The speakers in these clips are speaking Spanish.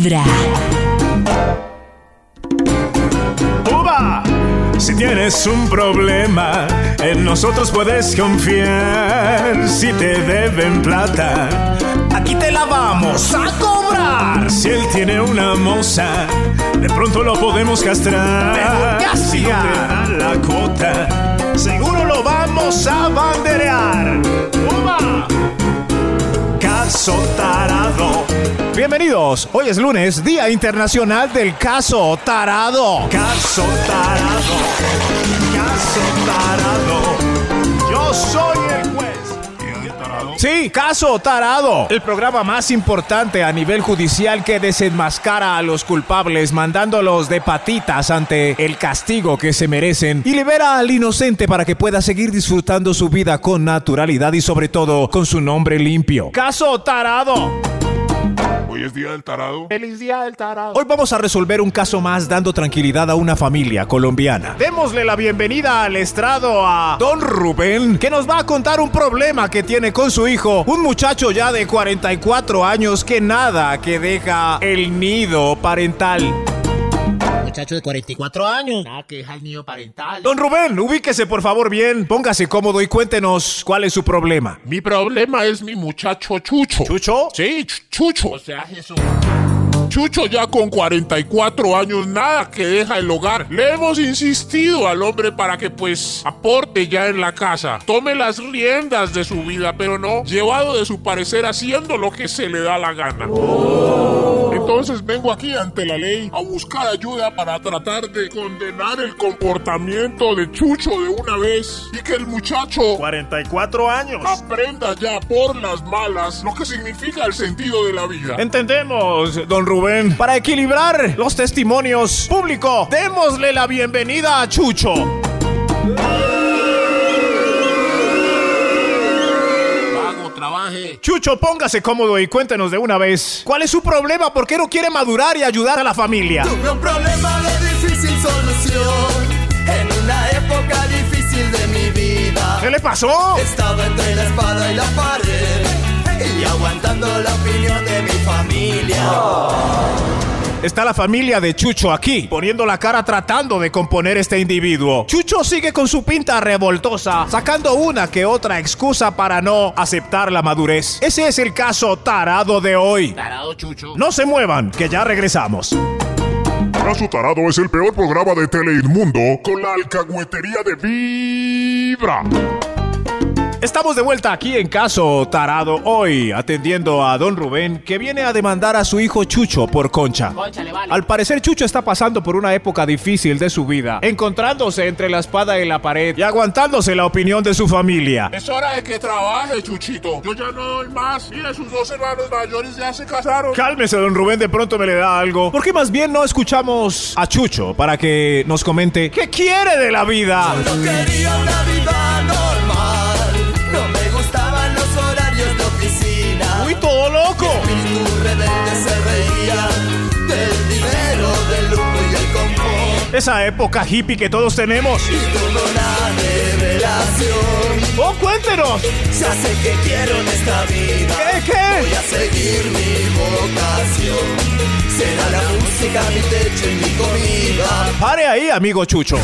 Vibra. ¡Uva! Si tienes un problema, en nosotros puedes confiar. Si te deben plata, aquí te la vamos a cobrar. Si él tiene una moza, de pronto lo podemos castrar. Si no te da la cuota, seguro lo vamos a banderear. ¡Uva! Caso tarado. Bienvenidos, hoy es lunes, Día Internacional del Caso Tarado. Caso tarado. Caso tarado. Yo soy el juez. Sí, Caso Tarado, el programa más importante a nivel judicial que desenmascara a los culpables mandándolos de patitas ante el castigo que se merecen y libera al inocente para que pueda seguir disfrutando su vida con naturalidad y sobre todo con su nombre limpio. Caso Tarado. Hoy es día del tarado. Feliz día del tarado. Hoy vamos a resolver un caso más dando tranquilidad a una familia colombiana. Démosle la bienvenida al estrado a Don Rubén, que nos va a contar un problema que tiene con su hijo, un muchacho ya de 44 años que nada que deja el nido parental. Muchacho de 44 años. Nada que deja el nido parental. Don Rubén, ubíquese por favor bien, póngase cómodo y cuéntenos cuál es su problema. Mi problema es mi muchacho Chucho. ¿Chucho? Sí, Ch- Chucho. O sea, Jesús. Chucho ya con 44 años, nada que deja el hogar. Le hemos insistido al hombre para que pues aporte ya en la casa, tome las riendas de su vida, pero no, llevado de su parecer haciendo lo que se le da la gana. Entonces vengo aquí ante la ley a buscar ayuda para tratar de condenar el comportamiento de Chucho de una vez y que el muchacho 44 años. aprenda ya por las malas lo que significa el sentido de la vida. Entendemos, don Rubén. Para equilibrar los testimonios, público, démosle la bienvenida a Chucho. Chucho, póngase cómodo y cuéntenos de una vez. ¿Cuál es su problema? ¿Por qué no quiere madurar y ayudar a la familia? Tuve un problema de difícil solución en una época difícil de mi vida. ¿Qué le pasó? Estaba entre la espada y la pared y aguantando la opinión de mi familia. Está la familia de Chucho aquí, poniendo la cara tratando de componer este individuo. Chucho sigue con su pinta revoltosa, sacando una que otra excusa para no aceptar la madurez. Ese es el caso tarado de hoy. Tarado Chucho. No se muevan, que ya regresamos. Caso Tarado es el peor programa de Telemundo con la alcahuetería de Vibra. Estamos de vuelta aquí en Caso Tarado hoy, atendiendo a don Rubén, que viene a demandar a su hijo Chucho por concha. Cónchale, vale. Al parecer Chucho está pasando por una época difícil de su vida, encontrándose entre la espada y la pared y aguantándose la opinión de su familia. Es hora de que trabaje, Chuchito. Yo ya no doy más. Mira, sus dos hermanos mayores ya se casaron. Cálmese, don Rubén, de pronto me le da algo. ¿Por qué más bien no escuchamos a Chucho para que nos comente qué quiere de la vida? No quería una vida espíritu rebelde se reía del dinero, del lujo y el confort. Esa época hippie que todos tenemos. Y tuve una revelación. ¡Oh, cuéntenos! Ya sé que quiero en esta vida. ¿Qué, qué? Voy a seguir mi vocación. Será la música mi techo y mi comida. Pare ahí, amigo Chucho.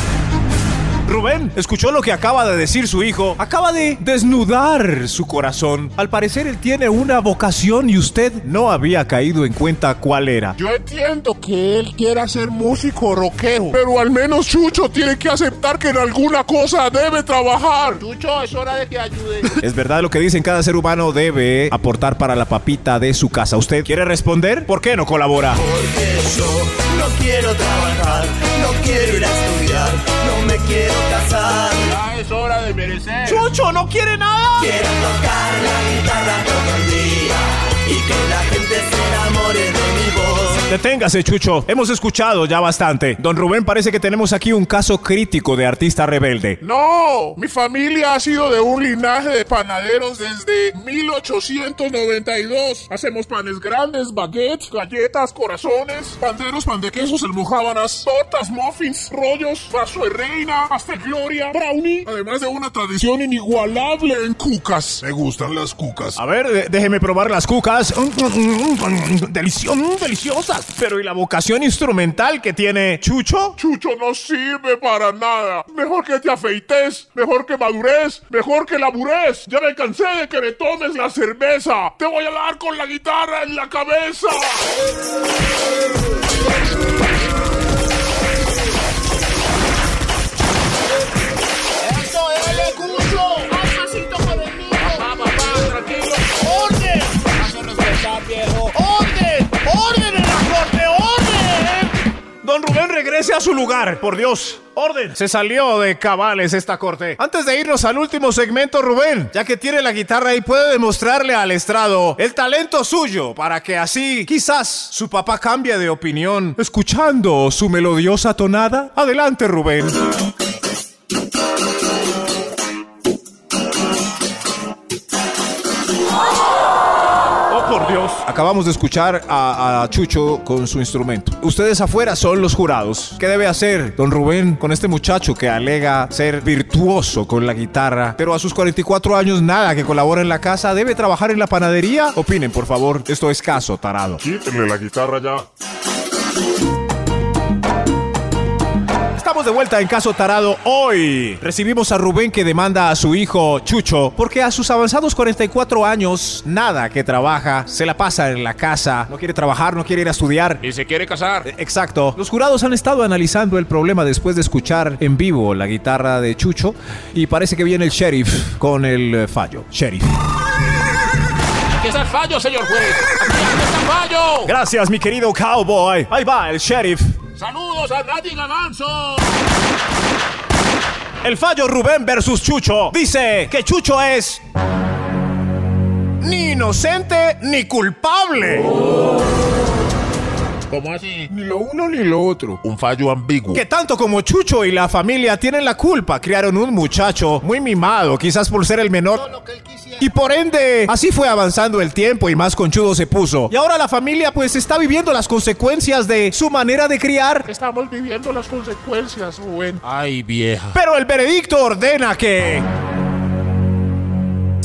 Rubén, ¿escuchó lo que acaba de decir su hijo? Acaba de desnudar su corazón. Al parecer él tiene una vocación y usted no había caído en cuenta cuál era. Yo entiendo que él quiera ser músico rockero, pero al menos Chucho tiene que aceptar que en alguna cosa debe trabajar. Chucho, es hora de que ayude. Es verdad lo que dicen, cada ser humano debe aportar para la papita de su casa. ¿Usted quiere responder? ¿Por qué no colabora? Porque yo no quiero trabajar, no quiero ir a estudiar, ¡Chucho no quiere nada! Quiero tocar la guitarra Deténgase, Chucho. Hemos escuchado ya bastante. Don Rubén, parece que tenemos aquí un caso crítico de artista rebelde. No, mi familia ha sido de un linaje de panaderos desde 1892. Hacemos panes grandes, baguettes, galletas, corazones, panderos, pan de quesos, almojábanas, tortas, muffins, rollos, vaso de reina, hasta gloria, brownie, además de una tradición inigualable en cucas. Me gustan las cucas. A ver, déjeme probar las cucas. Mm, mm, Pero ¿y la vocación instrumental que tiene Chucho? Chucho no sirve para nada. Mejor que te afeites, mejor que madures, mejor que labures. Ya me cansé de que me tomes la cerveza. Te voy a dar con la guitarra en la cabeza. Regrese a su lugar, por Dios. Orden. Se salió de cabales esta corte. Antes de irnos al último segmento, Rubén, ya que tiene la guitarra y puede demostrarle al estrado el talento suyo para que así quizás su papá cambie de opinión escuchando su melodiosa tonada. Adelante, Rubén. Oh, por Dios. Acabamos de escuchar a, a Chucho con su instrumento. Ustedes afuera son los jurados. ¿Qué debe hacer don Rubén con este muchacho que alega ser virtuoso con la guitarra, pero a sus 44 años nada que colabora en la casa? ¿Debe trabajar en la panadería? Opinen, por favor. Esto es caso, tarado. Quítenle la guitarra ya. De vuelta en Caso Tarado hoy. Recibimos a Rubén que demanda a su hijo Chucho porque a sus avanzados 44 años nada que trabaja, se la pasa en la casa, no quiere trabajar, no quiere ir a estudiar. Y se quiere casar. Exacto. Los jurados han estado analizando el problema después de escuchar en vivo la guitarra de Chucho y parece que viene el sheriff con el eh, fallo. Sheriff. Aquí está el fallo, señor juez. Aquí está el fallo. Gracias, mi querido cowboy. Ahí va el sheriff. Saludos a Nati Gavanzo. El fallo Rubén versus Chucho dice que Chucho es ni inocente ni culpable. ¿Cómo así? Ni lo uno ni lo otro. Un fallo ambiguo. Que tanto como Chucho y la familia tienen la culpa, criaron un muchacho muy mimado, quizás por ser el menor. Lo que él quisiera. Y por ende, así fue avanzando el tiempo y más conchudo se puso. Y ahora la familia pues está viviendo las consecuencias de su manera de criar. Estamos viviendo las consecuencias, Rubén. Ay, vieja. Pero el veredicto ordena que...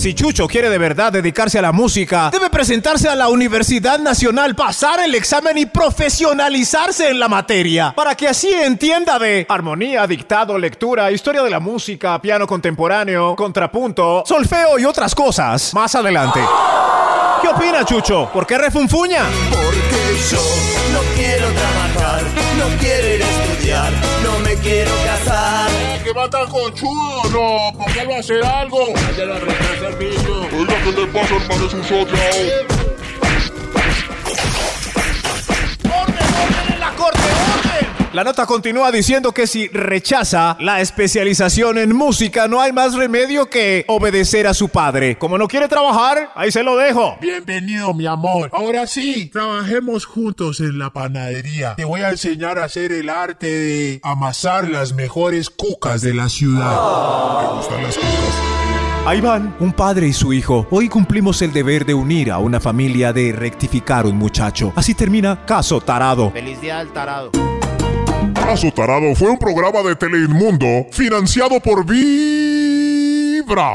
Si Chucho quiere de verdad dedicarse a la música, debe presentarse a la Universidad Nacional, pasar el examen y profesionalizarse en la materia, para que así entienda de armonía, dictado, lectura, historia de la música, piano contemporáneo, contrapunto, solfeo y otras cosas. Más adelante. ¿Qué opina Chucho? ¿Por qué refunfuña? Porque yo no quiero trabajar, no quiero ir a estudiar, no me quiero. ¿Qué va tan conchudo? No, póngalo a hacer algo. Ya lo arreglé el servicio. Oiga, ¿qué le pasa, hermano? Es un socio. La nota continúa diciendo que si rechaza la especialización en música, no hay más remedio que obedecer a su padre. Como no quiere trabajar, ahí se lo dejo. Bienvenido, mi amor. Ahora sí, trabajemos juntos en la panadería. Te voy a enseñar a hacer el arte de amasar las mejores cucas de la ciudad. Me gustan las cucas. Ahí van, un padre y su hijo. Hoy cumplimos el deber de unir a una familia, de rectificar un muchacho. Así termina Caso Tarado. Feliz día del tarado. Caso Tarado fue un programa de Teleinmundo financiado por Vibra.